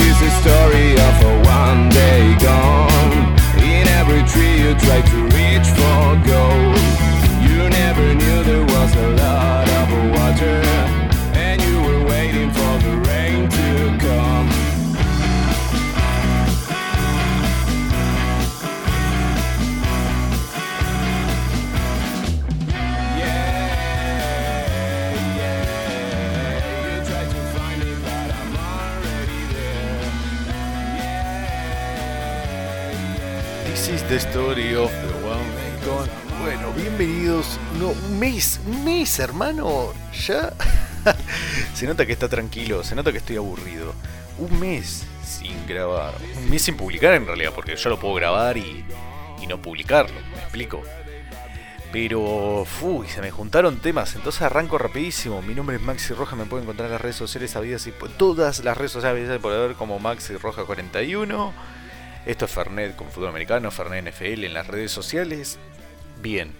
is the story of a one day gone. In every tree you try to reach for gold. The story of the one gone. Bueno, bienvenidos. No, un mes, un mes, hermano. Ya. se nota que está tranquilo, se nota que estoy aburrido. Un mes sin grabar. Un mes sin publicar en realidad, porque yo lo puedo grabar y, y no publicarlo. ¿Me explico? Pero, uy, se me juntaron temas, entonces arranco rapidísimo. Mi nombre es Maxi Roja, me pueden encontrar en las redes sociales sabidas y todas las redes sociales habidas por haber como Maxi Roja 41. Esto es Fernet con fútbol americano, Fernet NFL en las redes sociales. Bien.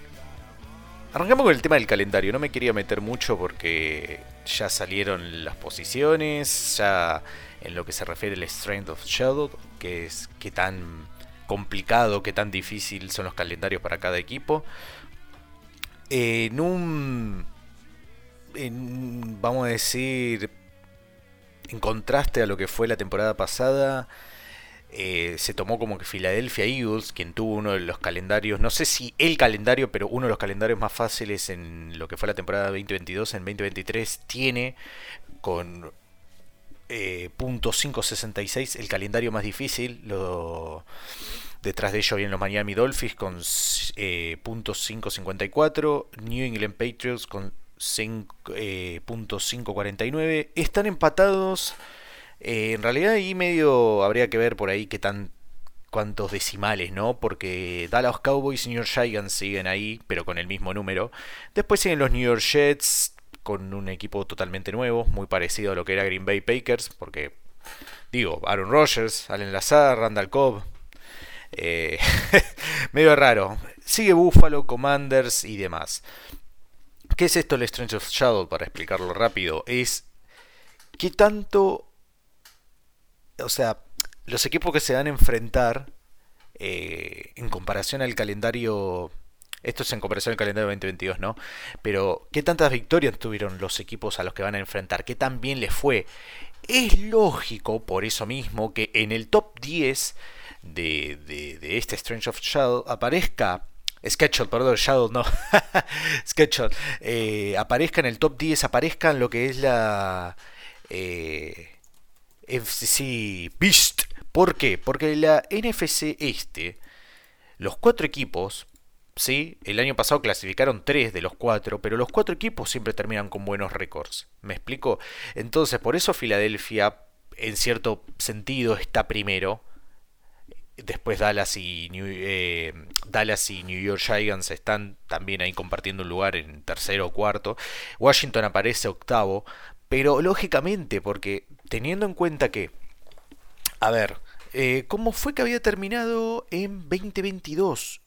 Arrancamos con el tema del calendario. No me quería meter mucho porque ya salieron las posiciones, ya en lo que se refiere al Strength of Shadow, que es qué tan complicado, qué tan difícil son los calendarios para cada equipo. En un. en- vamos a decir. En contraste a lo que fue la temporada pasada, eh, se tomó como que Philadelphia Eagles, quien tuvo uno de los calendarios, no sé si el calendario, pero uno de los calendarios más fáciles en lo que fue la temporada 2022, en 2023, tiene con eh, punto .566 el calendario más difícil. Detrás de ellos vienen los Miami Dolphins con eh, punto .554, New England Patriots con cinco- eh, punto .549. Están empatados. Eh, en realidad ahí medio habría que ver por ahí qué tan cuántos decimales, ¿no? Porque Dallas Cowboys y New York Giants siguen ahí, pero con el mismo número. Después siguen los New York Jets con un equipo totalmente nuevo, muy parecido a lo que era Green Bay Packers, porque digo, Aaron Rodgers, Allen Lazar, Randall Cobb, eh, medio raro. Sigue Buffalo, Commanders y demás. ¿Qué es esto el Strange of Shadow? Para explicarlo rápido, es qué tanto, o sea, los equipos que se van a enfrentar eh, en comparación al calendario, esto es en comparación al calendario 2022, ¿no? Pero qué tantas victorias tuvieron los equipos a los que van a enfrentar, qué tan bien les fue. Es lógico, por eso mismo, que en el top 10 de, de, de este Strange of Shadow aparezca Schedule, perdón, Shadow no. Schedule. Eh, aparezca en el top 10, aparezca en lo que es la eh, FCC Beast. ¿Por qué? Porque la NFC este, los cuatro equipos, ¿sí? El año pasado clasificaron tres de los cuatro, pero los cuatro equipos siempre terminan con buenos récords. ¿Me explico? Entonces, por eso Filadelfia, en cierto sentido, está primero. Después Dallas y, eh, Dallas y New York Giants están también ahí compartiendo un lugar en tercero o cuarto. Washington aparece octavo. Pero lógicamente, porque teniendo en cuenta que... A ver, eh, ¿cómo fue que había terminado en 2022?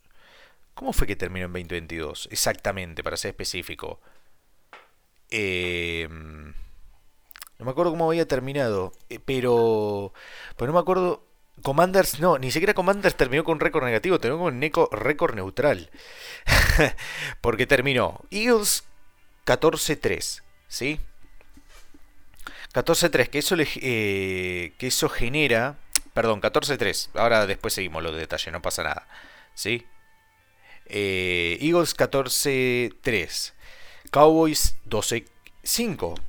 ¿Cómo fue que terminó en 2022? Exactamente, para ser específico. Eh, no me acuerdo cómo había terminado, eh, pero... Pero no me acuerdo... Commanders, no, ni siquiera Commanders terminó con récord negativo, terminó con récord neutral. Porque terminó Eagles 14-3, ¿sí? 14-3, que eso le, eh, que eso genera, perdón, 14-3. Ahora después seguimos los detalles, no pasa nada, ¿sí? Eh, Eagles 14-3, Cowboys 12-5,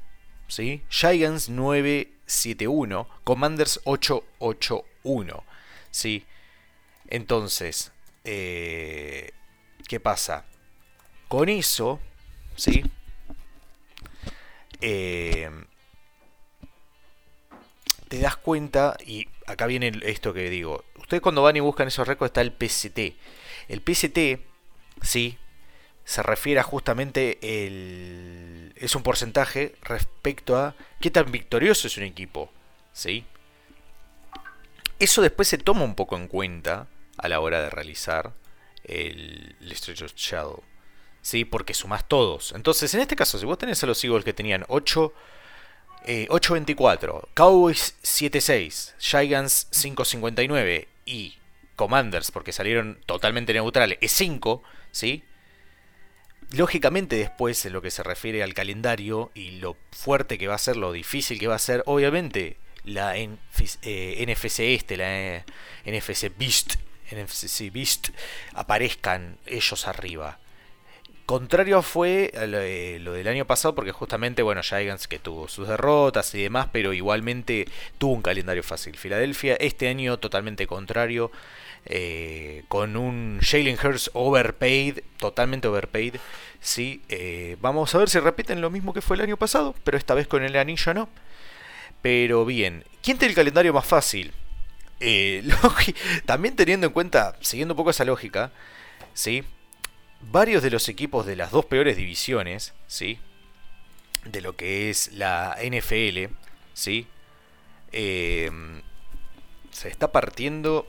¿sí? Giants 9-7-1, Commanders 8-8-1, ¿sí? Entonces, eh, ¿qué pasa? Con eso, ¿sí? Eh, te das cuenta, y acá viene esto que digo, ustedes cuando van y buscan esos récords está el PCT. El PCT, sí, se refiere a justamente el... es un porcentaje respecto a qué tan victorioso es un equipo, ¿sí? Eso después se toma un poco en cuenta a la hora de realizar el, el Stretch of Shadow, ¿sí? Porque sumás todos. Entonces, en este caso, si vos tenés a los Eagles que tenían 8 8.24, Cowboys 7.6, Giants 5.59 y Commanders, porque salieron totalmente neutrales, es 5, ¿sí? Lógicamente después, en lo que se refiere al calendario y lo fuerte que va a ser, lo difícil que va a ser, obviamente la NFC eh, este, la eh, NFC Beast, NFC Beast, aparezcan ellos arriba. Contrario fue eh, lo, del año pasado porque justamente, bueno, Giants que tuvo sus derrotas y demás, pero igualmente tuvo un calendario fácil. Filadelfia este año totalmente contrario, eh, con un Jalen Hurts overpaid, totalmente overpaid. Sí, eh, vamos a ver si repiten lo mismo que fue el año pasado, pero esta vez con el anillo no. Pero bien, ¿quién tiene el calendario más fácil? también teniendo en cuenta, siguiendo un poco esa lógica, ¿sí? Varios de los equipos de las dos peores divisiones, ¿sí? De lo que es la NFL, ¿sí? Em, se está partiendo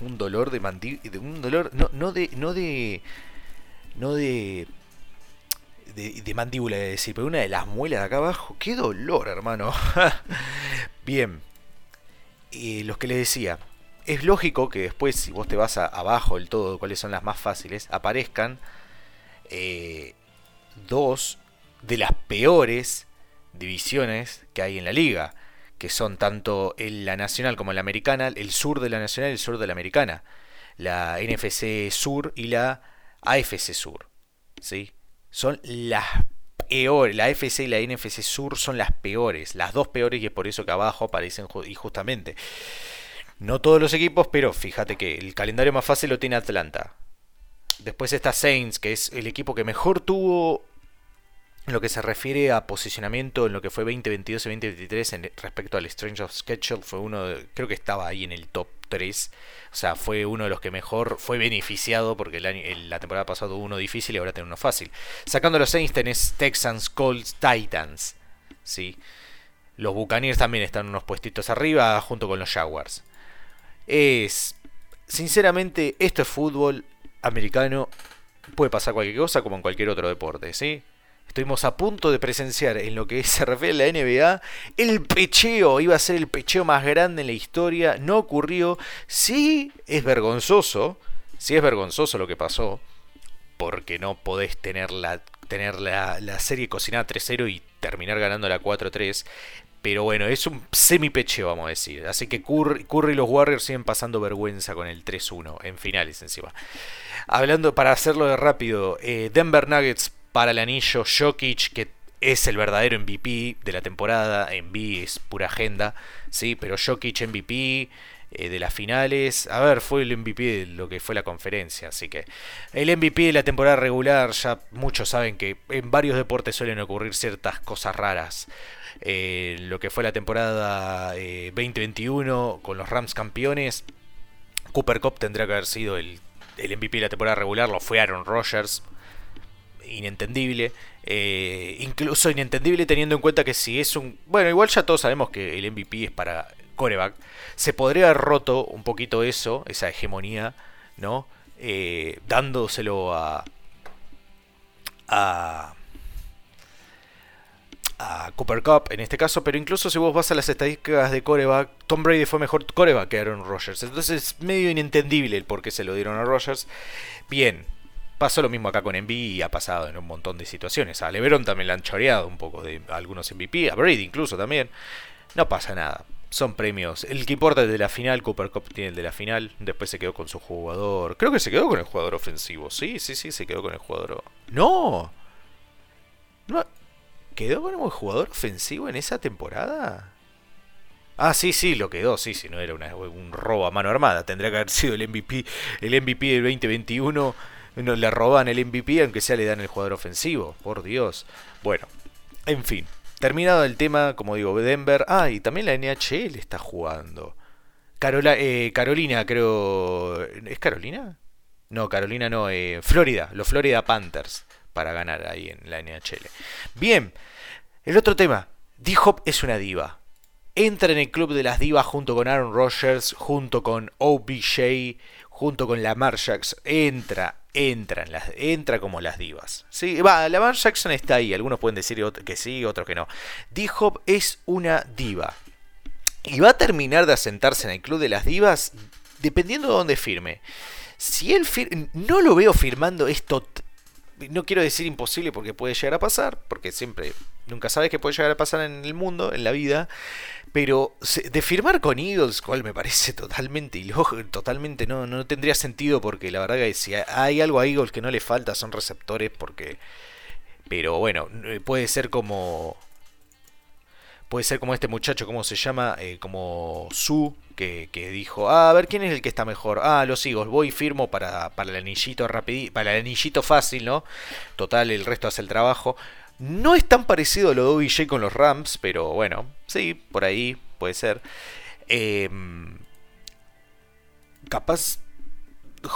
un dolor de mandíbula, un dolor no, de no de no de de, mandíbula de decir, pero una de las muelas de acá abajo, qué dolor, hermano. Bien. Y los que les decía, es lógico que después, si vos te vas abajo del todo, cuáles son las más fáciles, aparezcan eh, dos de las peores divisiones que hay en la liga, que son tanto la nacional como la americana, el sur de la nacional y el sur de la americana, la NFC Sur y la AFC Sur. ¿sí? Son las peores, la AFC y la NFC Sur son las peores, las dos peores y es por eso que abajo aparecen y justamente. No todos los equipos, pero fíjate que el calendario más fácil lo tiene Atlanta. Después está Saints, que es el equipo que mejor tuvo en lo que se refiere a posicionamiento en lo que fue 2022 y 2023 en respecto al Strange of Schedule, fue uno, creo que estaba ahí en el top 3, o sea, fue uno de los que mejor fue beneficiado porque el la temporada pasada tuvo uno difícil y ahora tiene uno fácil. Sacando los Saints tenés Texans, Colts, Titans, ¿sí? Los Buccaneers también están unos puestitos arriba junto con los Jaguars es, sinceramente, esto es fútbol americano, puede pasar cualquier cosa como en cualquier otro deporte, ¿sí? Estuvimos a punto de presenciar en lo que se refiere a la NBA el pecheo, iba a ser el pecheo más grande en la historia, no ocurrió, sí es vergonzoso, sí es vergonzoso lo que pasó, porque no podés tener la, tener la, la serie cocinada 3-0 y terminar ganando la 4-3, pero bueno, es un semi-peche, vamos a decir. Así que Curry, y los Warriors siguen pasando vergüenza con el 3-1 en finales encima. Hablando, para hacerlo de rápido, eh, Denver Nuggets para el anillo, Jokic, que es el verdadero MVP de la temporada. MVP es pura agenda, sí, pero Jokic MVP eh, de las finales. A ver, fue el MVP de lo que fue la conferencia. Así que el MVP de la temporada regular, ya muchos saben que en varios deportes suelen ocurrir ciertas cosas raras. Eh, lo que fue la temporada 2021 eh, con los Rams campeones. Cooper Cup tendría que haber sido el, el MVP de la temporada regular, lo fue Aaron Rodgers. Inentendible. Incluso inentendible teniendo en cuenta que si es un... Bueno, igual ya todos sabemos que el MVP es para coreback. Se podría haber roto un poquito eso, esa hegemonía, ¿no? dándoselo a... a a Cooper Cup en este caso, pero incluso si vos vas a las estadísticas de coreback, Tom Brady fue mejor coreback que Aaron Rodgers. Entonces es medio inentendible el por qué se lo dieron a Rodgers. Bien, pasó lo mismo acá con MVP y ha pasado en un montón de situaciones. A LeBron también le han choreado un poco de algunos MVP, a Brady incluso también. No pasa nada. Son premios. El que importa es de la final, Cooper Cup tiene el de la final. Después se quedó con su jugador. Creo que se quedó con el jugador ofensivo. Sí, sí, sí, se quedó con el jugador. ¡No! No, ¿Quedó como jugador ofensivo en esa temporada? Ah, sí, sí, lo quedó, sí, si no era un robo a mano armada. Tendría que haber sido el MVP, el MVP del 2021. No, le roban el MVP, aunque sea le dan el jugador ofensivo. Por Dios. Bueno, en fin. Terminado el tema, como digo, Denver. Ah, y también la NHL está jugando. Eh, Carolina, creo. ¿Es Carolina? No, Carolina no. Eh, Florida, los Florida Panthers para ganar ahí en la NHL. Bien, el otro tema. D-Hop es una diva. Entra en el club de las divas junto con Aaron Rodgers, junto con OBJ, junto con Lamar Jackson, entra, entra, en las, entra como las divas. Sí, va, Lamar Jackson está ahí, algunos pueden decir que sí, otros que no. D-Hop es una diva. Y va a terminar de asentarse en el club de las divas dependiendo de dónde firme. Si él no lo veo firmando esto no quiero decir imposible porque puede llegar a pasar, porque siempre, nunca sabes qué puede llegar a pasar en el mundo, en la vida, pero de firmar con Eagles, cual me parece totalmente ilógico, totalmente no, no tendría sentido porque la verdad que si hay algo a Eagles que no le falta son receptores porque... Pero bueno, puede ser como puede ser como este muchacho, ¿cómo se llama? Eh, como Su, que, dijo, ah, a ver quién es el que está mejor. Ah, los sigo, voy y firmo para, para el anillito rapidito, para el anillito fácil, ¿no? Total, el resto hace el trabajo. No es tan parecido a lo de OBJ con los Rams, pero bueno, sí, por ahí puede ser. Em, capaz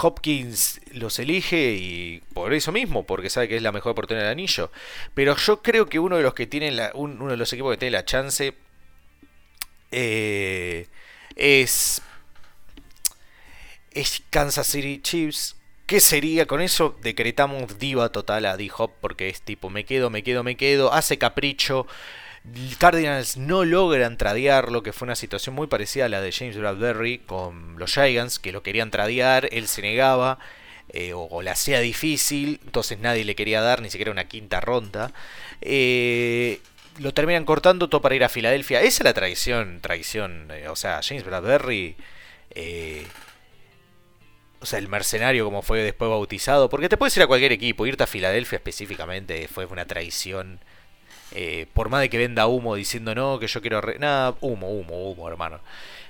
Hopkins los elige y por eso mismo, porque sabe que es la mejor oportunidad del anillo. Pero yo creo que uno de los que tienen la, uno de los equipos que tiene la chance eh, es, es Kansas City Chiefs. ¿Qué sería con eso? Decretamos diva total a D-Hop porque es tipo me quedo, me quedo, me quedo, hace capricho. Cardinals no logran tradearlo, que fue una situación muy parecida a la de James Bradbury con los Giants, que lo querían tradear, él se negaba. Eh, o, le hacía difícil, entonces nadie le quería dar ni siquiera una quinta ronda. Eh, lo terminan cortando todo para ir a Filadelfia. Esa es la traición, traición. Eh, o sea, James Bradbury, o sea, el mercenario como fue después bautizado, porque te puedes ir a cualquier equipo, irte a Filadelfia específicamente fue una traición eh, por más de que venda humo diciendo no, que yo quiero... Nada, humo, humo, humo, hermano.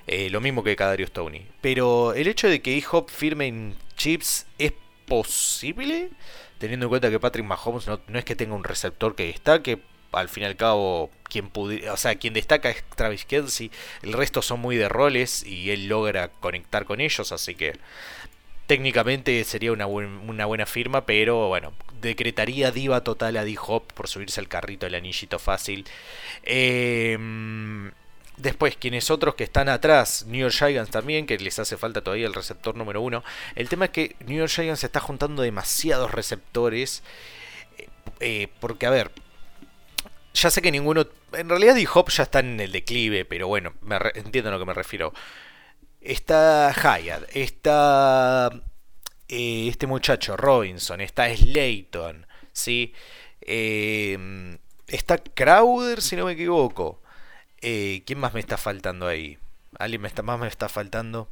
Eh, lo mismo que Cadario Stoney. Pero el hecho de que E-Hop firme en chips es posible, teniendo en cuenta que Patrick Mahomes no, es que tenga un receptor que destaque. Al fin y al cabo, quien, o sea, quien destaca es Travis Kelsey. El resto son muy de roles y él logra conectar con ellos. Así que técnicamente sería una, una buena firma, pero bueno, decretaría diva total a D-Hop por subirse al carrito del anillito fácil. Em, después, quienes otros que están atrás, New York Giants también, que les hace falta todavía el receptor número uno. El tema es que New York Giants está juntando demasiados receptores. Eh, eh, porque, a ver, ya sé que ninguno. En realidad, D-Hop ya está en el declive, pero bueno, me entiendo a lo que me refiero. Está Hyatt, está eh, este muchacho Robinson, está Slayton, ¿sí? Eh, está Crowder, si no me equivoco. Eh, ¿Quién más me está faltando ahí? ¿Alguien me está, más me está faltando?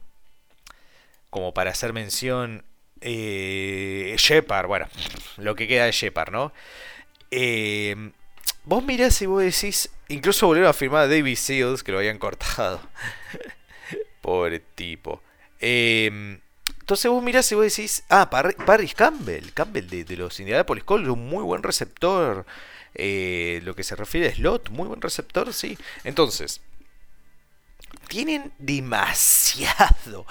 Como para hacer mención. Shepard, bueno, lo que queda de Shepard, ¿no? vos mirás y vos decís. Incluso volvieron a firmar a David Seals, que lo habían cortado. Pobre tipo. Eh, entonces vos mirás y vos decís, ah, Paris Campbell, Campbell de, de los Indianapolis Colts, un muy buen receptor. Eh, lo que se refiere a slot, muy buen receptor, sí. Entonces, tienen demasiado,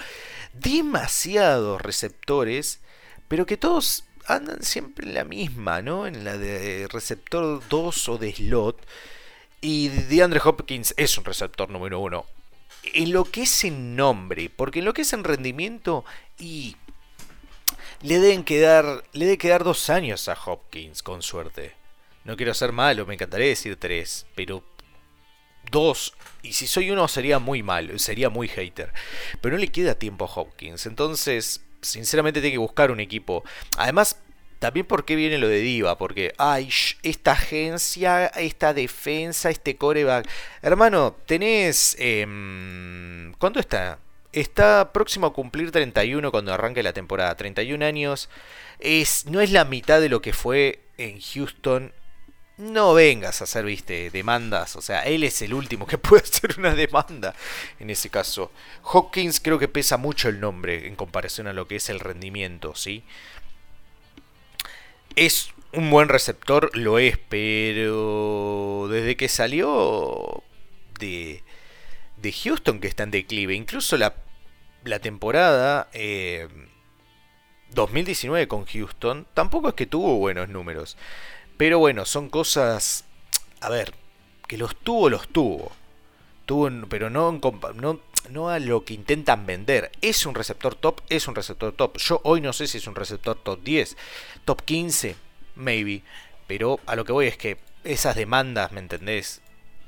demasiados receptores, pero que todos andan siempre en la misma, ¿no? En la de receptor 2 o de slot. Y DeAndre Hopkins es un receptor número uno en lo que es en nombre, porque en lo que es en rendimiento y le deben quedar, le quedar dos años a Hopkins con suerte. No quiero ser malo, me encantaría decir tres, pero dos, y si soy uno sería muy malo, sería muy hater. Pero no le queda tiempo a Hopkins, entonces sinceramente tiene que buscar un equipo. Además, también por qué viene lo de Diva, porque, ay, esta agencia, esta defensa, este coreback. Hermano, tenés... Eh, ¿Cuánto está? Está próximo a cumplir 31 cuando arranque la temporada. 31 años. Es, no es la mitad de lo que fue en Houston. No vengas a hacer, viste, demandas. O sea, él es el último que puede hacer una demanda en ese caso. Hawkins creo que pesa mucho el nombre en comparación a lo que es el rendimiento, ¿sí? Es un buen receptor, lo es, pero desde que salió de, de Houston que está en declive, incluso la, la temporada 2019 eh, con Houston, tampoco es que tuvo buenos números, pero bueno, son cosas, a ver, que los tuvo, los tuvo. Tuvo, pero no, no no a lo que intentan vender. Es un receptor top, es un receptor top. Yo hoy no sé si es un receptor top 10, top 15, maybe. Pero a lo que voy es que esas demandas, ¿me entendés?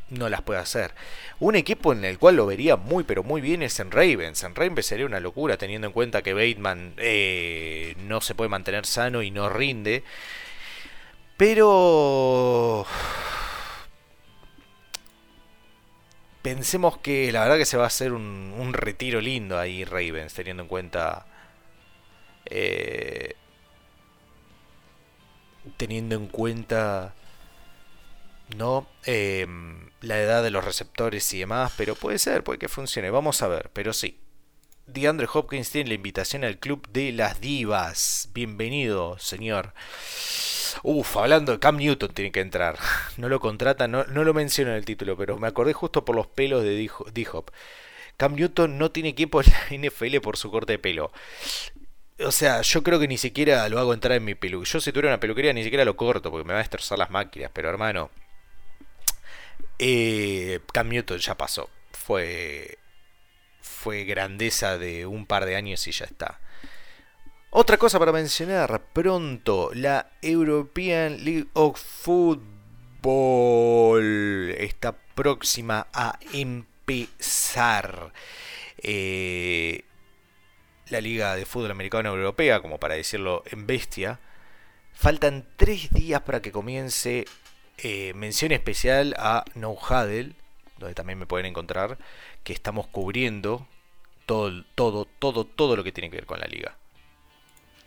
No las puede hacer. Un equipo en el cual lo vería muy, pero muy bien es en Ravens. En Ravens sería una locura teniendo en cuenta que Bateman eh, no se puede mantener sano y no rinde. Pero pensemos que la verdad que se va a hacer un, retiro lindo ahí Ravens, teniendo en cuenta... Eh, teniendo en cuenta... ¿No? Em, la edad de los receptores y demás, pero puede ser, puede que funcione, vamos a ver, pero sí. DeAndre Hopkins tiene la invitación al club de las divas. Bienvenido, señor. Uf, hablando de Cam Newton tiene que entrar. No lo contrata, no, lo menciono en el título, pero me acordé justo por los pelos de D-Hop. Cam Newton no tiene equipo en la NFL por su corte de pelo. O sea, yo creo que ni siquiera lo hago entrar en mi pelo. Yo si tuviera una peluquería ni siquiera lo corto porque me va a destrozar las máquinas. Pero hermano, eh, Cam Newton ya pasó. Fue, fue grandeza de un par de años y ya está. Otra cosa para mencionar pronto, la European League of Football está próxima a empezar. Eh, la Liga de Fútbol Americano Europea, como para decirlo en bestia. Faltan tres días para que comience eh, mención especial a No Huddle, donde también me pueden encontrar, que estamos cubriendo todo, todo, todo, todo lo que tiene que ver con la liga.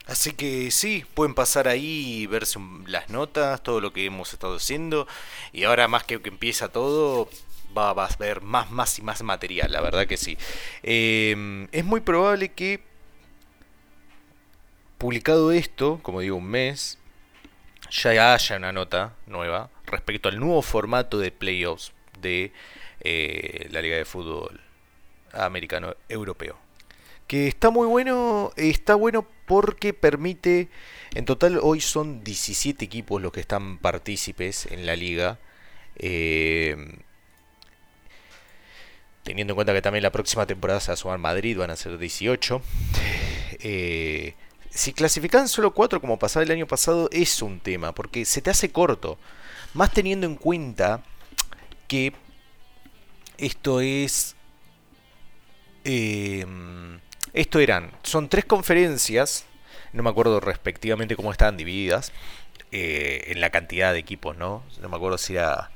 Así que sí, pueden pasar ahí y verse las notas, todo lo que hemos estado haciendo. Y ahora más que que empieza todo, va, a haber más, más y más material, la verdad que sí. Em, es muy probable que, publicado esto, como digo, un mes, ya haya una nota nueva respecto al nuevo formato de playoffs de eh, la Liga de Fútbol Americano Europeo que está muy bueno, está bueno porque permite, en total hoy son 17 equipos los que están partícipes en la liga, eh, teniendo en cuenta que también la próxima temporada se va a sumar Madrid, van a ser 18. Eh, si clasifican solo 4 como pasaba el año pasado es un tema, porque se te hace corto, más teniendo en cuenta que esto es... Eh, esto eran, son tres conferencias, no me acuerdo respectivamente cómo estaban divididas, eh, en la cantidad de equipos, ¿no? No me acuerdo si era...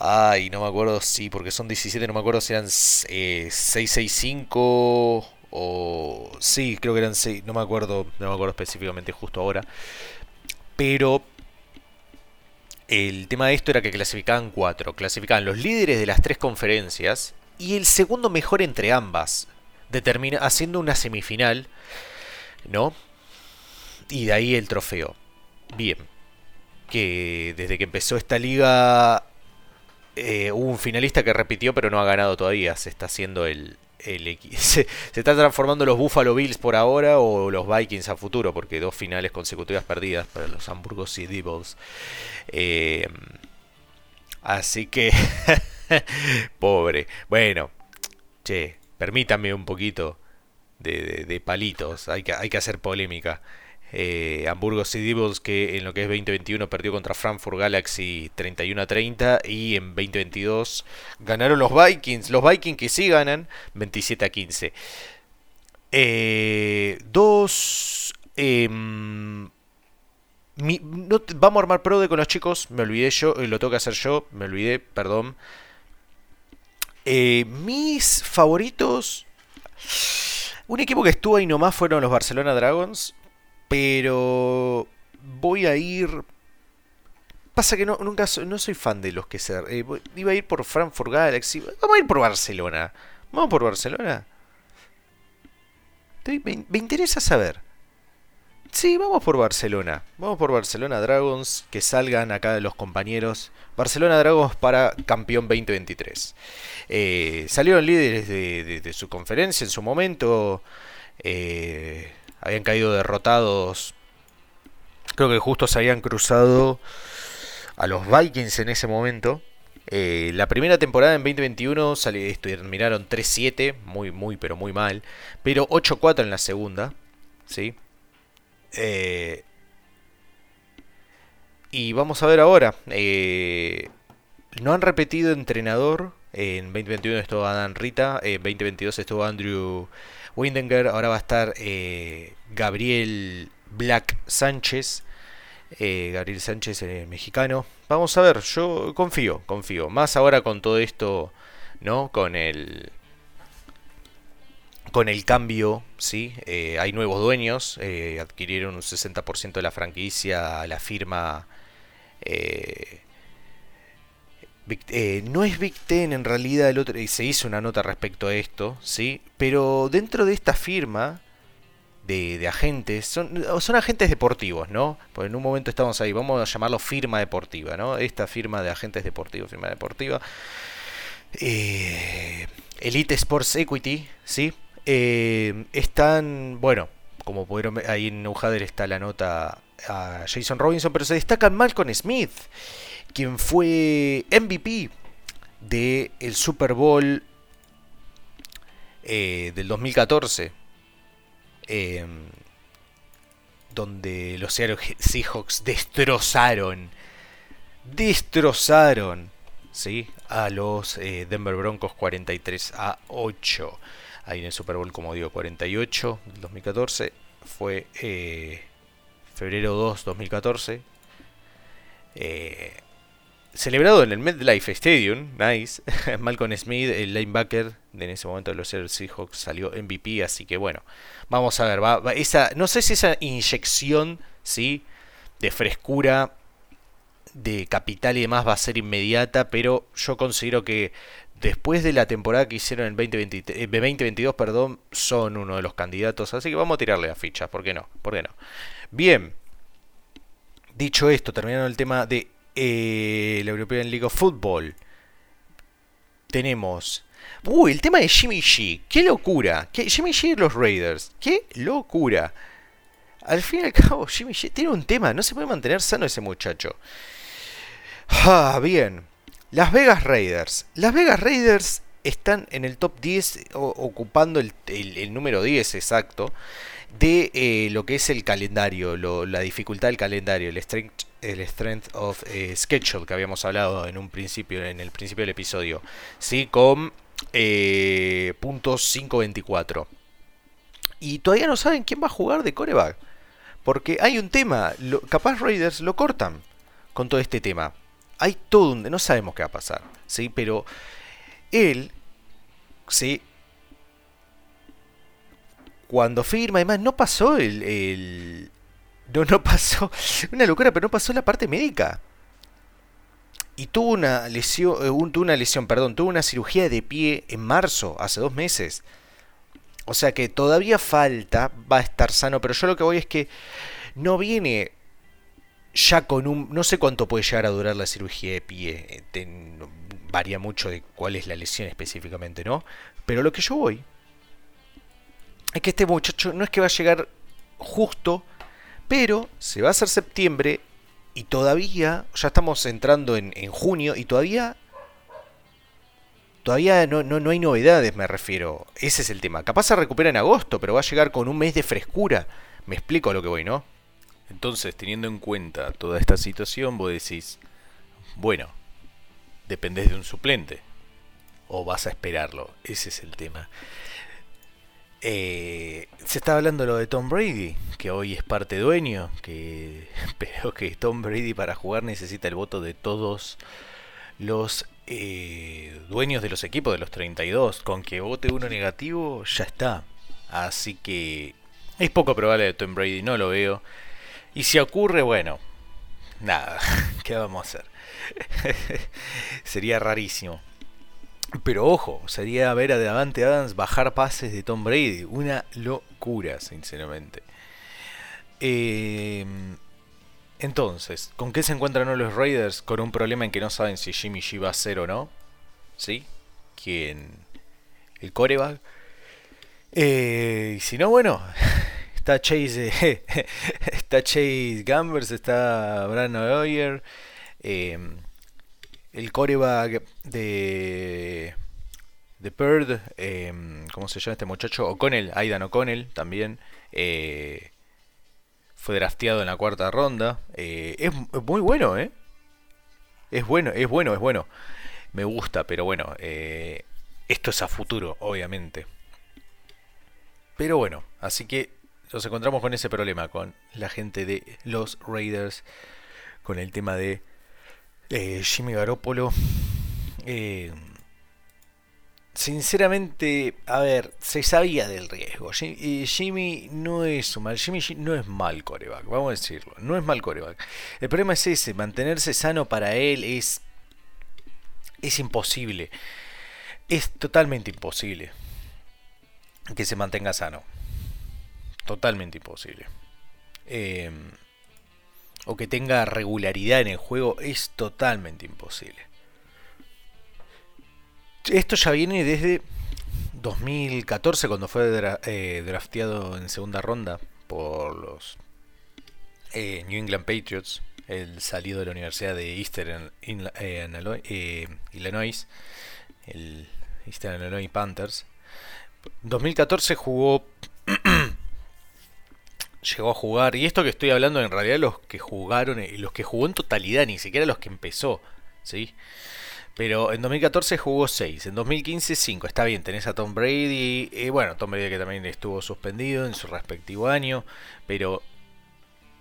Ay, no me acuerdo si, porque son 17, no me acuerdo si eran eh, 665 o... Sí, creo que eran 6, no me acuerdo, no me acuerdo específicamente justo ahora. Pero el tema de esto era que clasificaban cuatro. Clasificaban los líderes de las tres conferencias y el segundo mejor entre ambas determina, haciendo una semifinal, ¿no? Y de ahí el trofeo. Bien. Que desde que empezó esta liga eh, hubo un finalista que repitió pero no ha ganado todavía. Se está haciendo el... el se, se está transformando los Buffalo Bills por ahora o los Vikings a futuro porque dos finales consecutivas perdidas para los Hamburgos y Devils. Eh, así que... pobre. Bueno. Che, permítame un poquito de, palitos, hay que, hay que hacer polémica. Eh, Hamburgo Sea Devils que en lo que es 2021 perdió contra Frankfurt Galaxy 31 a 30 y en 2022 ganaron los Vikings, los Vikings que sí ganan 27 a 15. Eh, dos... Em, vamos a armar pro de con los chicos, me olvidé yo, eh, lo tengo que hacer yo, me olvidé, perdón. Eh, mis favoritos. Un equipo que estuvo ahí nomás fueron los Barcelona Dragons. Pero voy a ir. Pasa que no, nunca no soy fan de los que ser. Eh, iba a ir por Frankfurt Galaxy. Vamos a ir por Barcelona. Vamos por Barcelona. me interesa saber. Sí, vamos por Barcelona. Vamos por Barcelona Dragons. Que salgan acá los compañeros. Barcelona Dragons para campeón 2023. Eh, salieron líderes de, su conferencia en su momento. Eh, habían caído derrotados. Creo que justo se habían cruzado a los Vikings en ese momento. Eh, la primera temporada en 2021 terminaron 3-7, muy, muy, pero muy mal. Pero 8-4 en la segunda. ¿sí? Eh, y vamos a ver ahora. Eh, no han repetido entrenador. En 2021 estuvo Adam Rita. En 2022 estuvo Andrew Windenger. Ahora va a estar Gabriel Black Sánchez. Eh, Gabriel Sánchez, eh, mexicano. Vamos a ver, yo confío, confío. Más ahora con todo esto, ¿no? Con el. Con el cambio, ¿sí? Eh, hay nuevos dueños. adquirieron un 60% de la franquicia la firma. no es Big Ten en realidad, el otro, se hizo una nota respecto a esto, ¿sí? Pero dentro de esta firma, de, agentes, son, agentes deportivos, ¿no? Pues en un momento estamos ahí, vamos a llamarlo firma deportiva, ¿no? Esta firma de agentes deportivos, firma deportiva. Eh, Elite Sports Equity, ¿sí? Eh, están, bueno, como pudieron ver, ahí en Ujader está la nota a Jason Robinson, pero se destaca Malcolm Smith, quien fue MVP del el Super Bowl eh, del 2014 Em, donde los Seahawks destrozaron, destrozaron, ¿sí? A los eh, Denver Broncos 43 a 8. Ahí en el Super Bowl, como digo, 48 del 2014. Fue eh, febrero 2, 2014. Eh, celebrado en el MetLife Stadium, nice. Malcolm Smith, el linebacker de en ese momento de los Seahawks, salió MVP, así que bueno, vamos a ver, va, esa, no sé si esa inyección, ¿sí? De frescura, de capital y demás va a ser inmediata, pero yo considero que después de la temporada que hicieron en 2020, 2022, eh, son uno de los candidatos, así que vamos a tirarle la ficha, ¿por qué no? ¿Por qué no? Bien, dicho esto, terminando el tema de eh, la European League of Football. Tenemos. Uy, el tema de Jimmy G. ¡Qué locura! ¿Qué? Jimmy G y los Raiders. ¡Qué locura! Al fin y al cabo, Jimmy G tiene un tema. No se puede mantener sano ese muchacho. Ah, bien. Las Vegas Raiders. Las Vegas Raiders están en el top 10, ocupando el, número 10 exacto de eh, lo que es el calendario, la dificultad del calendario, el strength, el strength of eh, schedule que habíamos hablado en un principio, en el principio del episodio, sí, con eh, puntos 524. Y todavía no saben quién va a jugar de coreback. Porque hay un tema, capaz Raiders lo cortan con todo este tema. Hay todo un... No sabemos qué va a pasar, ¿sí? Pero él, ¿sí? cuando firma, además, no pasó el, no, no pasó, una locura, pero no pasó la parte médica. Y tuvo una lesión, eh, tuvo una lesión, perdón, tuvo una cirugía de pie en marzo, hace dos meses. O sea que todavía falta, va a estar sano, pero yo lo que voy es que no viene ya con un... No sé cuánto puede llegar a durar la cirugía de pie, eh, varía mucho de cuál es la lesión específicamente, ¿no? Pero lo que yo voy es que este muchacho no es que va a llegar justo, pero se va a hacer septiembre y todavía, ya estamos entrando en, junio y todavía todavía no, no, no, hay novedades, me refiero. Ese es el tema. Capaz se recupera en agosto, pero va a llegar con un mes de frescura. Me explico a lo que voy, ¿no? Entonces, teniendo en cuenta toda esta situación, vos decís, bueno, dependés de un suplente. O vas a esperarlo. Ese es el tema. Eh, se está hablando lo de Tom Brady, que hoy es parte dueño, que pero que Tom Brady para jugar necesita el voto de todos los eh, dueños de los equipos de los 32. Con que vote uno negativo, ya está. Así que es poco probable de Tom Brady, no lo veo. Y si ocurre, bueno, nada, ¿qué vamos a hacer? Sería rarísimo. Pero ojo, sería ver a Davante Adams bajar pases de Tom Brady. Una locura, sinceramente. Em, entonces, ¿con qué se encuentran los Raiders? Con un problema en que no saben si Jimmy G va a ser o no. ¿Sí? ¿Quién? El coreback. Eh, y si no, bueno, está Chase, está Chase Gambers, está Brandon Hoyer. Eh, el coreback de de Bird, em, ¿cómo se llama este muchacho? O'Connell, Aidan O'Connell también. Eh, fue drafteado en la cuarta ronda. Eh, es muy bueno, ¿eh? Es bueno, es bueno, es bueno. Me gusta, pero bueno, eh, esto es a futuro, obviamente. Pero bueno, así que nos encontramos con ese problema, con la gente de los Raiders, con el tema de Jimmy Garoppolo. Eh, Sinceramente, a ver, se sabía del riesgo. Jimmy no es mal, Jimmy no es mal coreback, vamos a decirlo, no es mal coreback. El problema es ese, mantenerse sano para él es es imposible. Es totalmente imposible que se mantenga sano. Totalmente imposible. Em, o que tenga regularidad en el juego es totalmente imposible. Esto ya viene desde 2014, cuando fue eh, drafteado en segunda ronda por los eh, New England Patriots, el salido de la Universidad de Eastern eh, Illinois, el Eastern Illinois Panthers. 2014 jugó llegó a jugar, y esto que estoy hablando en realidad los que jugaron, los que jugó en totalidad, ni siquiera los que empezó, ¿sí? Pero en 2014 jugó 6, en 2015 5. Está bien, tenés a Tom Brady. Y bueno, Tom Brady que también estuvo suspendido en su respectivo año. Pero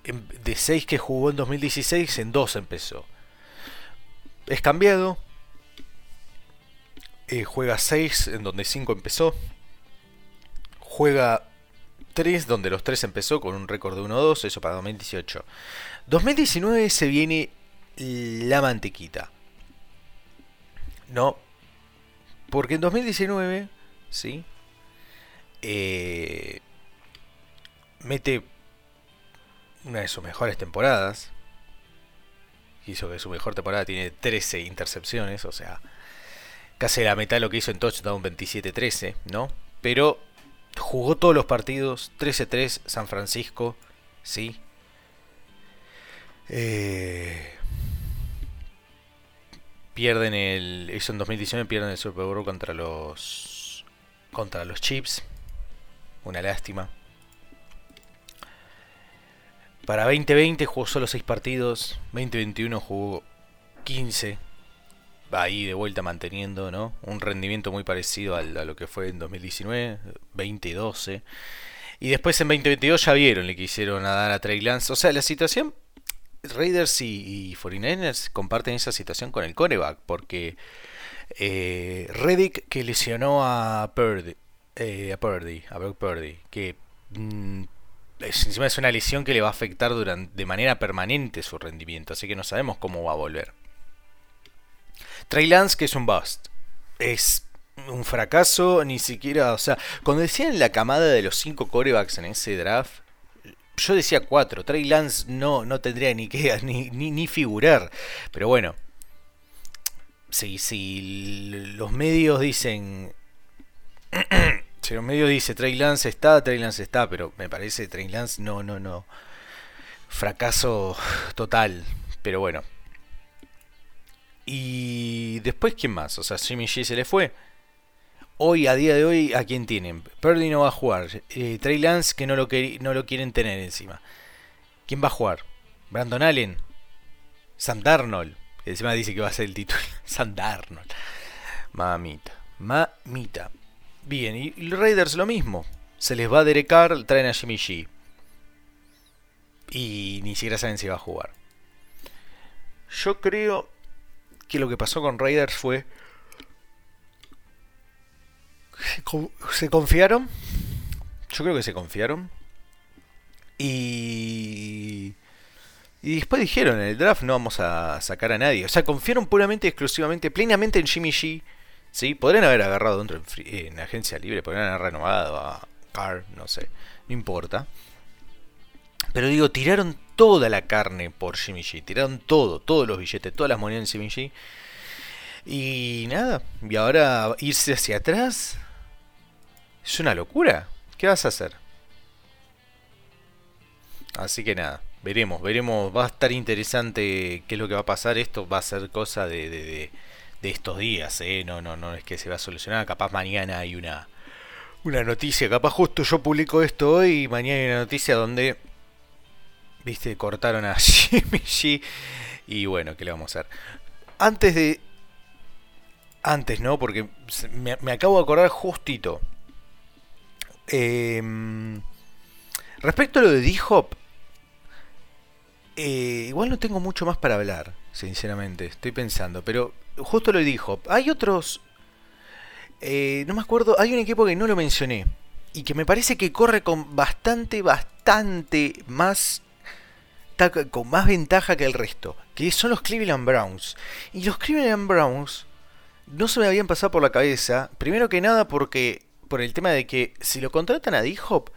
de 6 que jugó en 2016, en 2 empezó. Es cambiado. Eh, juega 6, en donde 5 empezó. Juega 3, donde los 3 empezó con un récord de 1-2. Eso para 2018. 2019 se viene la mantequita. No. Porque en 2019, ¿sí? Eh, mete una de sus mejores temporadas. Hizo que su mejor temporada tiene 13 intercepciones, o sea, casi la mitad de lo que hizo en touchdown 27-13, ¿no? Pero jugó todos los partidos, 13-3 San Francisco, ¿sí? Eh, pierden el eso en 2019 pierden el Super Bowl contra los contra los Chips una lástima. Para 2020 jugó solo 6 partidos 2021 jugó 15 va ahí de vuelta manteniendo ¿no? un rendimiento muy parecido a lo que fue en 2019 2012 y después en 2022 ya vieron le quisieron dar a Trey Lance o sea la situación Raiders y, y 49ers comparten esa situación con el coreback, porque eh, Reddick que lesionó a Purdy, eh, a Purdy, a Brock Purdy, que mm, encima es una lesión que le va a afectar durante, de manera permanente su rendimiento, así que no sabemos cómo va a volver. Trey Lance, que es un bust, es un fracaso, ni siquiera, o sea, cuando decían la camada de los cinco corebacks en ese draft, yo decía 4. Trey Lance no, no tendría ni que ni, ni, figurar. Pero bueno. Si, si los medios dicen. si los medios dicen Trey Lance está, Trey Lance está. Pero me parece Trey Lance no, no, no. Fracaso total. Pero bueno. Y después, ¿quién más? O sea, Jimmy G se le fue hoy, a día de hoy, ¿a quién tienen? Purdy no va a jugar. Eh, Trey Lance que no lo, no lo quieren tener encima. ¿Quién va a jugar? Brandon Allen. Sam Darnold. Que encima dice que va a ser el título. Sam Darnold. Mamita. Mamita. Bien, y los Raiders lo mismo. Se les va a derecar, traen a Jimmy G. Y ni siquiera saben si va a jugar. Yo creo que lo que pasó con Raiders fue se confiaron. Yo creo que se confiaron. Y. Y después dijeron, en el draft no vamos a sacar a nadie. O sea, confiaron puramente, exclusivamente, plenamente en Jimmy G. ¿sí? Podrían haber agarrado dentro en, agencia libre, podrían haber renovado a Carr, no sé. No importa. Pero digo, tiraron toda la carne por Jimmy. Tiraron todo, todos los billetes, todas las monedas en Jimmy G. Y nada, y ahora irse hacia atrás es una locura. ¿Qué vas a hacer? Así que nada, veremos, veremos. Va a estar interesante qué es lo que va a pasar. Esto va a ser cosa de, de, de, estos días, ¿eh? No, no, no es que se va a solucionar. Capaz mañana hay una, una noticia. Capaz justo yo publico esto hoy y mañana hay una noticia donde, viste, cortaron a Jimmy G. Y bueno, ¿qué le vamos a hacer? Antes de... Antes, ¿no? Porque me, acabo de acordar justito. Eh, respecto a lo de D-Hop, eh, igual no tengo mucho más para hablar, sinceramente, estoy pensando, pero justo lo dijo. Hay otros, eh, no me acuerdo, hay un equipo que no lo mencioné y que me parece que corre con bastante, bastante más, con más ventaja que el resto, que son los Cleveland Browns. Y los Cleveland Browns no se me habían pasado por la cabeza, primero que nada porque por el tema de que si lo contratan a D-Hop,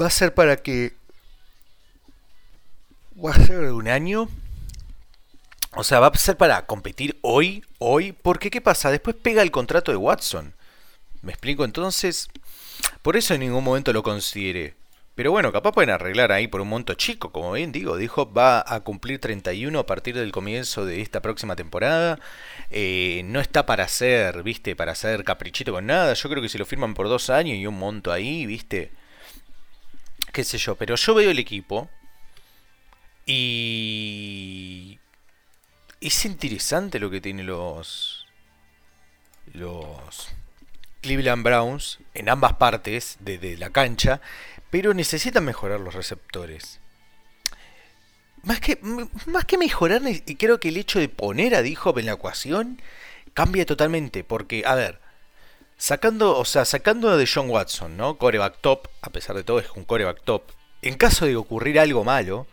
va a ser para que va a ser un año. O sea, va a ser para competir hoy, hoy, porque ¿qué pasa? Después pega el contrato de Watson. ¿Me explico? Entonces, por eso en ningún momento lo consideré. Pero bueno, capaz pueden arreglar ahí por un monto chico, como bien digo. Dijo, va a cumplir 31 a partir del comienzo de esta próxima temporada. Eh, no está para ser, viste, para hacer caprichito con nada. Yo creo que si lo firman por dos años y un monto ahí, viste. Qué sé yo, pero yo veo el equipo y es interesante lo que tienen los los Cleveland Browns en ambas partes de, la cancha, pero necesitan mejorar los receptores. Más que, más que mejorar, y creo que el hecho de poner a D-Hop en la ecuación cambia totalmente. Porque, a ver, sacando, o sea, sacando de John Watson, ¿no? Coreback top, a pesar de todo es un coreback top. En caso de ocurrir algo malo,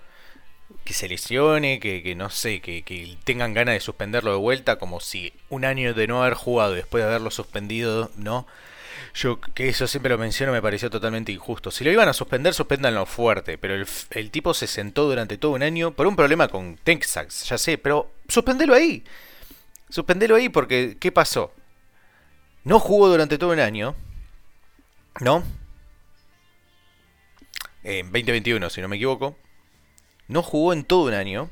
que se lesione, que, no sé, que, tengan ganas de suspenderlo de vuelta, como si un año de no haber jugado después de haberlo suspendido, ¿no? Yo, que eso siempre lo menciono, me pareció totalmente injusto. Si lo iban a suspender, suspendanlo fuerte, pero el, tipo se sentó durante todo un año por un problema con Texas, ya sé, pero suspendelo ahí. Suspendelo ahí porque, ¿qué pasó? No jugó durante todo un año, ¿no? En 2021, si no me equivoco no jugó en todo un año,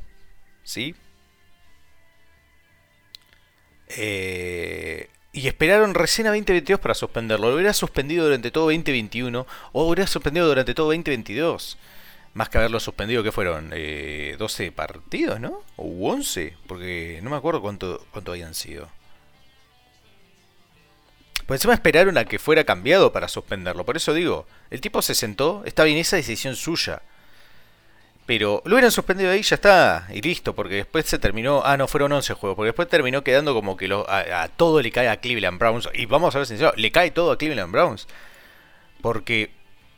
¿sí? Eh, y esperaron recién a 2022 para suspenderlo. Lo hubiera suspendido durante todo 2021 o hubiera suspendido durante todo 2022. Más que haberlo suspendido, que fueron? Eh, 12 partidos, ¿no? O 11, porque no me acuerdo cuánto, cuánto habían sido. Pues encima esperaron a que fuera cambiado para suspenderlo. Por eso digo, el tipo se sentó, está bien esa decisión suya. Pero lo hubieran suspendido ahí, ya está, y listo, porque después se terminó. Ah, no, fueron 11 juegos, porque después terminó quedando como que a, todo le cae a Cleveland Browns. Y vamos a ver sinceros, le cae todo a Cleveland Browns. Porque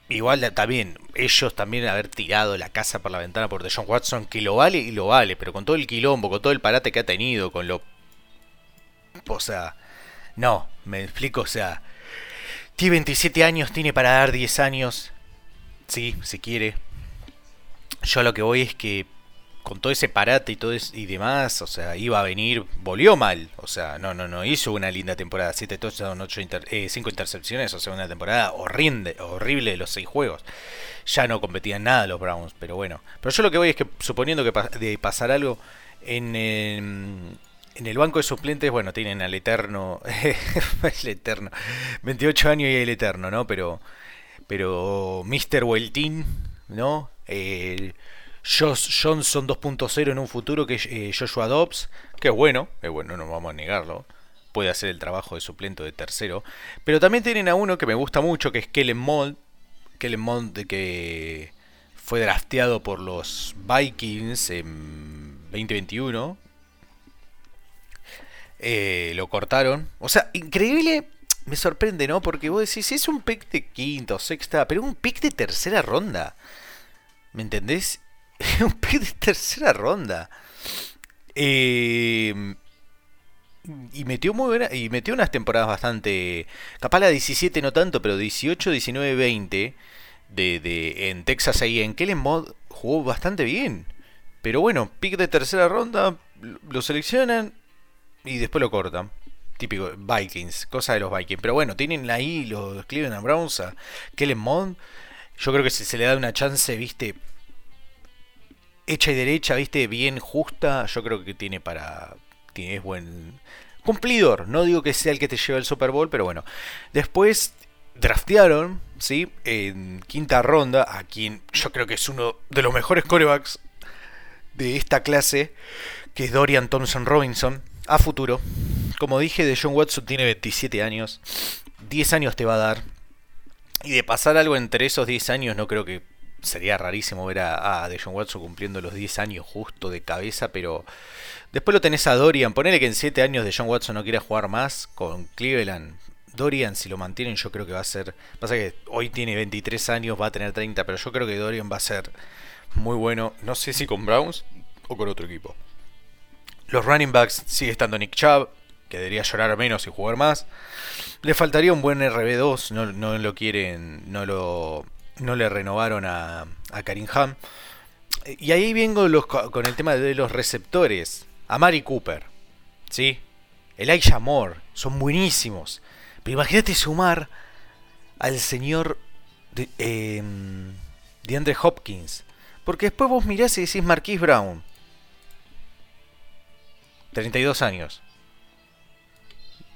igual también, ellos también haber tirado la casa por la ventana por Deshaun Watson, que lo vale y lo vale, pero con todo el quilombo, con todo el parate que ha tenido, con lo. O sea, no, me explico, o sea, tiene 27 años, tiene para dar 10 años. Sí, si quiere, yo lo que voy es que con todo ese parate y todo y demás, o sea, iba a venir, volvió mal, o sea, no, no, no hizo una linda temporada, 7 touchdowns, 8 eh, 5 intercepciones, o sea, una temporada horrible, horrible de los 6 juegos. Ya no competían nada los Browns, pero bueno. Pero yo lo que voy es que suponiendo que de pasar algo en, en el banco de suplentes, bueno, tienen al Eterno, el Eterno, 28 años y el Eterno, ¿no? Pero pero Mr. Weltin, ¿no? Eh, Johnson 2.0 en un futuro que eh, Joshua Dobbs, que es bueno, es bueno, no vamos a negarlo. Puede hacer el trabajo de suplento de tercero. Pero también tienen a uno que me gusta mucho, que es Kellen Mond. Kellen Mond que fue drafteado por los Vikings en 2021. Eh, lo cortaron. O sea, increíble. Me sorprende, ¿no? Porque vos decís, es un pick de quinta o sexta, pero un pick de tercera ronda. ¿Me entendés? un pick de tercera ronda. Em, y metió muy buena, y metió unas temporadas bastante. Capaz la 17 no tanto, pero 18, 19, 20 de, en Texas ahí en Kellen Mod jugó bastante bien. Pero bueno, pick de tercera ronda, lo seleccionan y después lo cortan. Típico Vikings, cosa de los Vikings. Pero bueno, tienen ahí los Cleveland Browns a Kellen Mond yo creo que si se le da una chance, viste, hecha y derecha, viste, bien justa, yo creo que tiene para. Tiene, es buen cumplidor. No digo que sea el que te lleva el Super Bowl, pero bueno. Después draftearon, ¿sí? En quinta ronda, a quien yo creo que es uno de los mejores corebacks de esta clase, que es Dorian Thompson Robinson, a futuro. Como dije, de John Watson tiene 27 años. 10 años te va a dar. Y de pasar algo entre esos 10 años, no creo que sería rarísimo ver a, a John Watson cumpliendo los 10 años justo de cabeza, pero después lo tenés a Dorian. Ponele que en 7 años de John Watson no quiera jugar más con Cleveland. Dorian, si lo mantienen, yo creo que va a ser. Pasa que hoy tiene 23 años, va a tener 30, pero yo creo que Dorian va a ser muy bueno. No sé si con Browns o con otro equipo. Los running backs sigue estando Nick Chubb, que debería llorar menos y jugar más. Le faltaría un buen RB2, no, no lo quieren, no lo no le renovaron a, a Karim Ham. Y ahí vengo con el tema de los receptores. A Mari Cooper, ¿sí? Elijah Moore, son buenísimos. Pero imagínate sumar al señor de, eh, de Andre Hopkins. Porque después vos mirás y decís Marquise Brown. 32 años.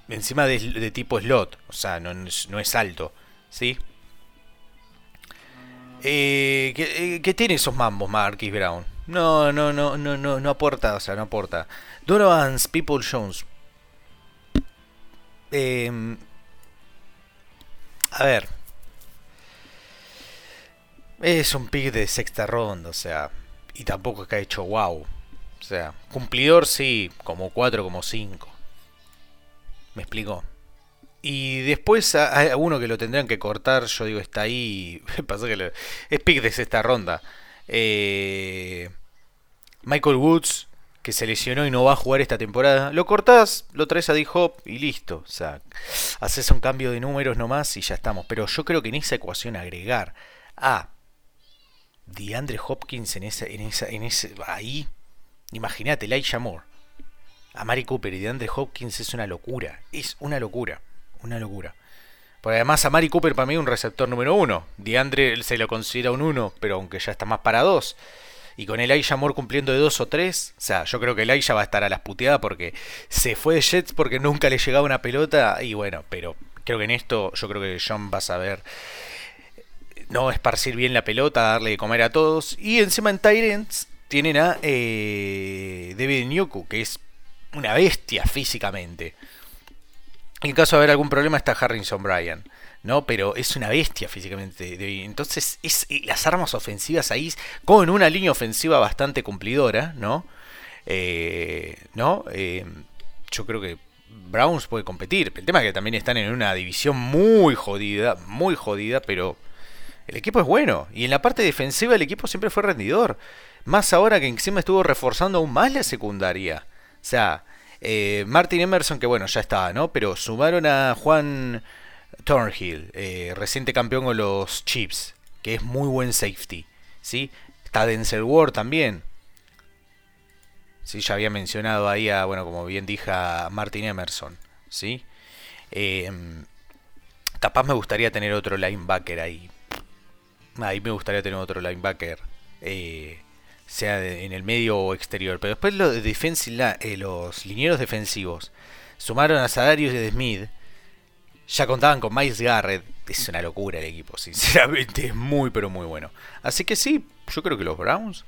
Encima de, tipo slot. O sea, no, es alto. ¿Sí? Eh, ¿qué, ¿qué, tiene esos mambos Marquis Brown? No, no, no, no, no, no aporta, o sea, no aporta. Donovan's People Jones. Eh, a ver. Es un pick de sexta ronda, o sea. Y tampoco es que ha hecho wow. O sea, cumplidor sí, como 4, como 5. ¿Me explico? Y después hay uno que lo tendrán que cortar, yo digo, está ahí. Pasó que le, es pick de esta ronda. Eh, Michael Woods, que se lesionó y no va a jugar esta temporada. Lo cortás, lo traes a D-Hop y listo. O sea, haces un cambio de números nomás y ya estamos. Pero yo creo que en esa ecuación agregar a DeAndre Hopkins en esa, en esa, en ese, ahí, imagínate, Elijah Moore, a Mari Cooper y DeAndre Hopkins es una locura. Es una locura. Una locura. Porque además a Mari Cooper para mí es un receptor número uno. DeAndre se lo considera un uno, pero aunque ya está más para dos. Y con Elijah Moore cumpliendo de dos o tres, o sea, yo creo que Elijah va a estar a las puteadas porque se fue de Jets porque nunca le llegaba una pelota. Y bueno, pero creo que en esto yo creo que John va a saber no esparcir bien la pelota, darle de comer a todos. Y encima en Tyrants tienen a eh, David Nyoku, que es una bestia físicamente. En caso de haber algún problema está Harrison Bryan. ¿no? Pero es una bestia físicamente. Entonces, es, las armas ofensivas ahí, con una línea ofensiva bastante cumplidora, ¿no? Eh, ¿no? Eh, yo creo que Browns puede competir. El tema es que también están en una división muy jodida, muy jodida, pero el equipo es bueno. Y en la parte defensiva el equipo siempre fue rendidor. Más ahora que encima estuvo reforzando aún más la secundaria. O sea, eh, Martin Emerson, que bueno, ya estaba, ¿no? Pero sumaron a Juan Thornhill, eh, reciente campeón con los Chiefs, que es muy buen safety. ¿sí? Está Denzel Ward también. Sí, ya había mencionado ahí a, bueno, como bien dije, a Martin Emerson. ¿sí? Em, capaz me gustaría tener otro linebacker ahí. Ahí me gustaría tener otro linebacker. Eh, sea en el medio o exterior. Pero después los, eh, los linieros defensivos sumaron a Sadarius de Smith. Ya contaban con Miles Garrett. Es una locura el equipo, sinceramente. Es muy, pero muy bueno. Así que sí, yo creo que los Browns.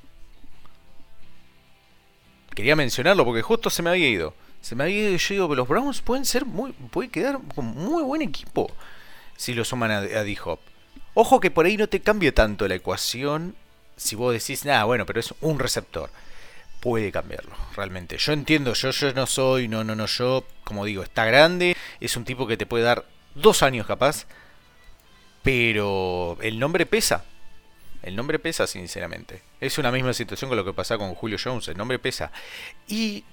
Quería mencionarlo porque justo se me había ido. Se me había ido. Yo digo los Browns pueden ser muy. Puede quedar con muy buen equipo. Si lo suman a, a D-Hop. Ojo que por ahí no te cambie tanto la ecuación si vos decís, nada, bueno, pero es un receptor, puede cambiarlo, realmente. Yo entiendo, yo, yo no soy, no, no, no, yo, como digo, está grande, es un tipo que te puede dar dos años capaz, pero el nombre pesa. El nombre pesa, sinceramente. Es una misma situación con lo que pasa con Julio Jones. El nombre pesa. Y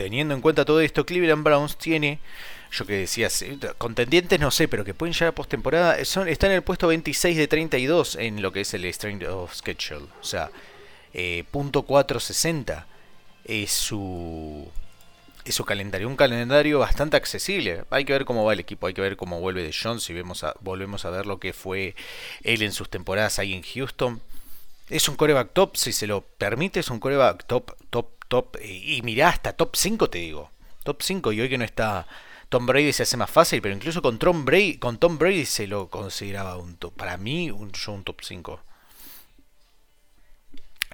teniendo en cuenta todo esto, Cleveland Browns tiene yo que decía, contendientes no sé, pero que pueden llegar a postemporada, está en el puesto 26 de 32 en lo que es el Strength of Schedule. O sea, eh, punto 460 es su, es su calendario. Un calendario bastante accesible. Hay que ver cómo va el equipo, hay que ver cómo vuelve de Jones. Si vemos a, volvemos a ver lo que fue él en sus temporadas ahí en Houston. Es un coreback top, si se lo permite, es un coreback top, top, top. Y, mirá, hasta top 5 te digo. Top 5 y hoy que no está Tom Brady se hace más fácil, pero incluso con Tom Brady, con Tom Brady se lo consideraba un top. Para mí, un, yo un top 5.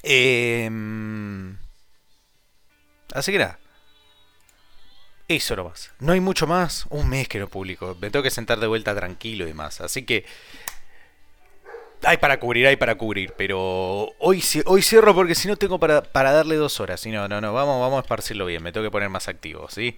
Em, así que nada. Eso nomás. No hay mucho más. Un mes que no publico. Me tengo que sentar de vuelta tranquilo y más. Así que. Hay para cubrir, hay para cubrir. Pero hoy, hoy cierro porque si no tengo para, para darle dos horas. Si no, no, no. Vamos, vamos a esparcirlo bien. Me tengo que poner más activo, ¿sí?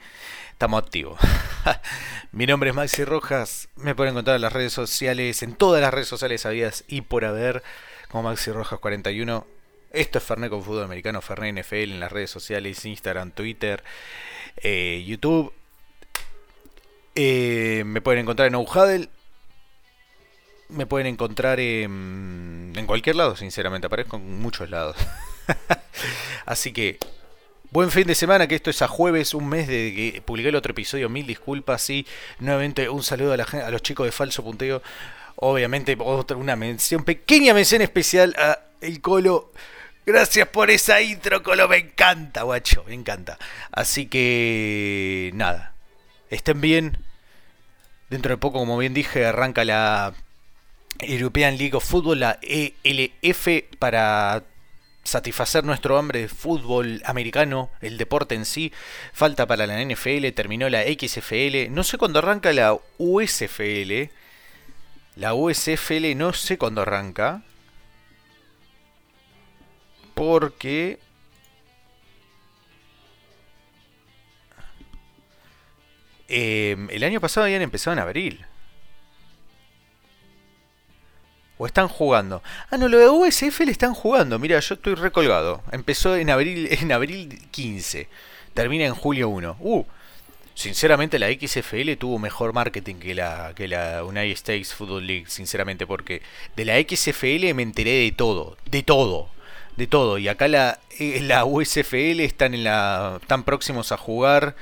Estamos activos. Mi nombre es Maxi Rojas. Me pueden encontrar en las redes sociales, en todas las redes sociales habidas y por haber, como Maxi Rojas 41. Esto es Fernet con Fútbol Americano, Fernet NFL en las redes sociales, Instagram, Twitter, eh, YouTube. Eh, me pueden encontrar en Oujadel. Me pueden encontrar en, cualquier lado, sinceramente. Aparezco en muchos lados. Así que Buen fin de semana, que esto es a jueves, un mes de que publiqué el otro episodio. Mil disculpas y nuevamente un saludo a, la, a los chicos de Falso Punteo. Obviamente, otra, una mención, pequeña mención especial a El Colo. Gracias por esa intro, Colo. Me encanta, guacho. Me encanta. Así que, nada. Estén bien. Dentro de poco, como bien dije, arranca la European League of Football, la ELF, para satisfacer nuestro hambre de fútbol americano, el deporte en sí. Falta para la NFL, terminó la XFL. No sé cuándo arranca la USFL. La USFL no sé cuándo arranca. Porque... Em, el año pasado habían empezado en abril. ¿O están jugando? Ah, no, lo de USF le están jugando. Mira, yo estoy recolgado. Empezó en abril, en abril 15. Termina en julio 1. Uh, sinceramente la XFL tuvo mejor marketing que la, que la United States Football League. Sinceramente, porque de la XFL me enteré de todo. De todo de todo. Y acá la, eh, la USFL están, en la, están próximos a jugar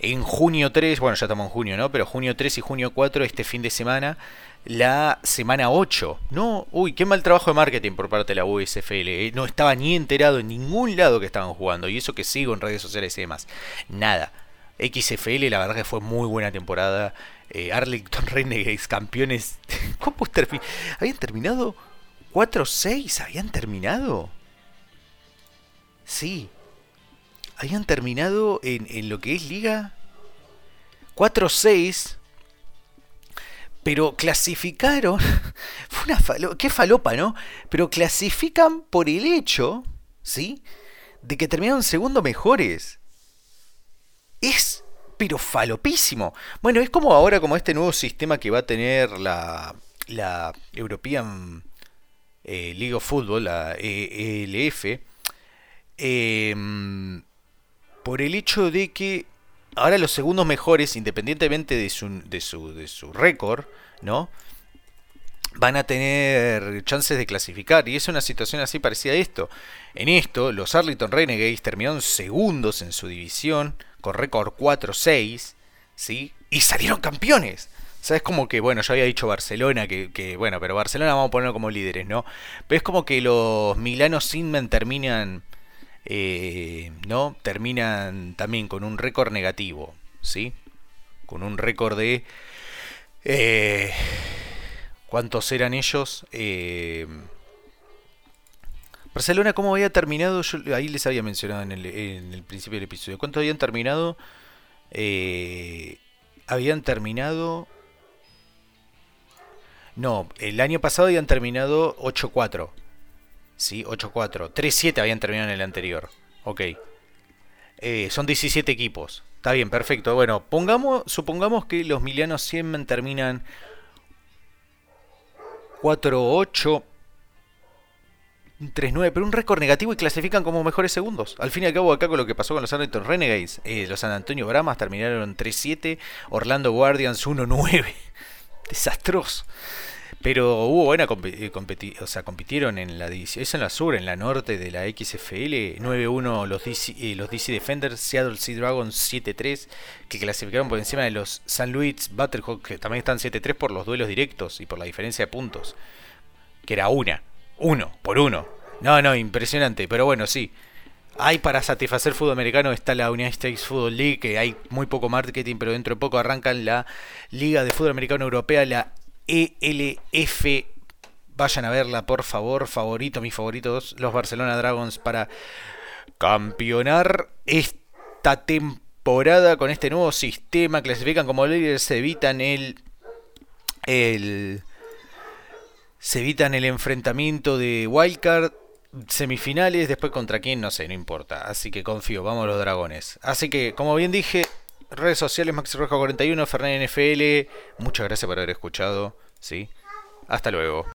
en junio 3, bueno, ya estamos en junio, ¿no? Pero junio 3 y junio 4, este fin de semana, la semana 8. No, uy, qué mal trabajo de marketing por parte de la USFL. Eh. No estaba ni enterado en ningún lado que estaban jugando. Y eso que sigo en redes sociales y demás. Nada. XFL, la verdad que fue muy buena temporada. Eh, Arlington Renegades, campeones. ¿Cómo ¿Habían terminado? ¿4-6? ¿Habían terminado? Sí. Habían terminado en, lo que es liga 4-6. Pero clasificaron. Fue una falo, qué falopa, ¿no? Pero clasifican por el hecho, ¿sí? De que terminaron segundo mejores. Es, pero falopísimo. Bueno, es como ahora, como este nuevo sistema que va a tener la, la European eh, League of Football, la ELF Em, por el hecho de que ahora los segundos mejores, independientemente de su, de su, de su récord, ¿no? Van a tener chances de clasificar. Y es una situación así parecida a esto. En esto, los Arlington Renegades terminaron segundos en su división, con récord 4-6, ¿sí? Y salieron campeones. O sea, es como que, bueno, yo había dicho Barcelona, que, bueno, pero Barcelona vamos a ponerlo como líderes, ¿no? Pero es como que los Milanos Sinman terminan eh, ¿no? terminan también con un récord negativo, ¿sí? Con un récord de... Eh, ¿Cuántos eran ellos? Eh, Barcelona, ¿cómo había terminado? Yo ahí les había mencionado en el, principio del episodio. ¿Cuántos habían terminado? habían terminado... No, el año pasado habían terminado 8-4. ¿Sí? 8-4. 3-7 habían terminado en el anterior. Ok. Eh, son 17 equipos. Está bien, perfecto. Bueno, pongamos, supongamos que los milianos siempre terminan 4-8. 3-9, pero un récord negativo y clasifican como mejores segundos. Al fin y al cabo, acá con lo que pasó con los Arlington Renegades, eh, los San Antonio Bramas terminaron 3-7, Orlando Guardians 1-9. Desastroso. Pero hubo buena eh, o sea, compitieron en la división, es en la sur, en la norte de la XFL, 9-1 los DC, eh, los DC Defenders, Seattle Sea Dragons 7-3, que clasificaron por encima de los San Luis Battlehawks, que también están 7-3 por los duelos directos y por la diferencia de puntos, que era una, uno por uno. No, no, impresionante. Pero bueno, sí. Hay para satisfacer fútbol americano está la United States Football League, que hay muy poco marketing, pero dentro de poco arrancan la Liga de Fútbol Americano Europea, la ELF. Vayan a verla, por favor. Favorito, mis favoritos, los Barcelona Dragons para campeonar esta temporada con este nuevo sistema. Clasifican como líderes, se evitan el. el se evitan el enfrentamiento de Wildcard semifinales, después contra quién, no sé, no importa. Así que confío, vamos los dragones. Así que, como bien dije, redes sociales Maxi Rojo 41, Fernández NFL. Muchas gracias por haber escuchado. ¿sí? Hasta luego.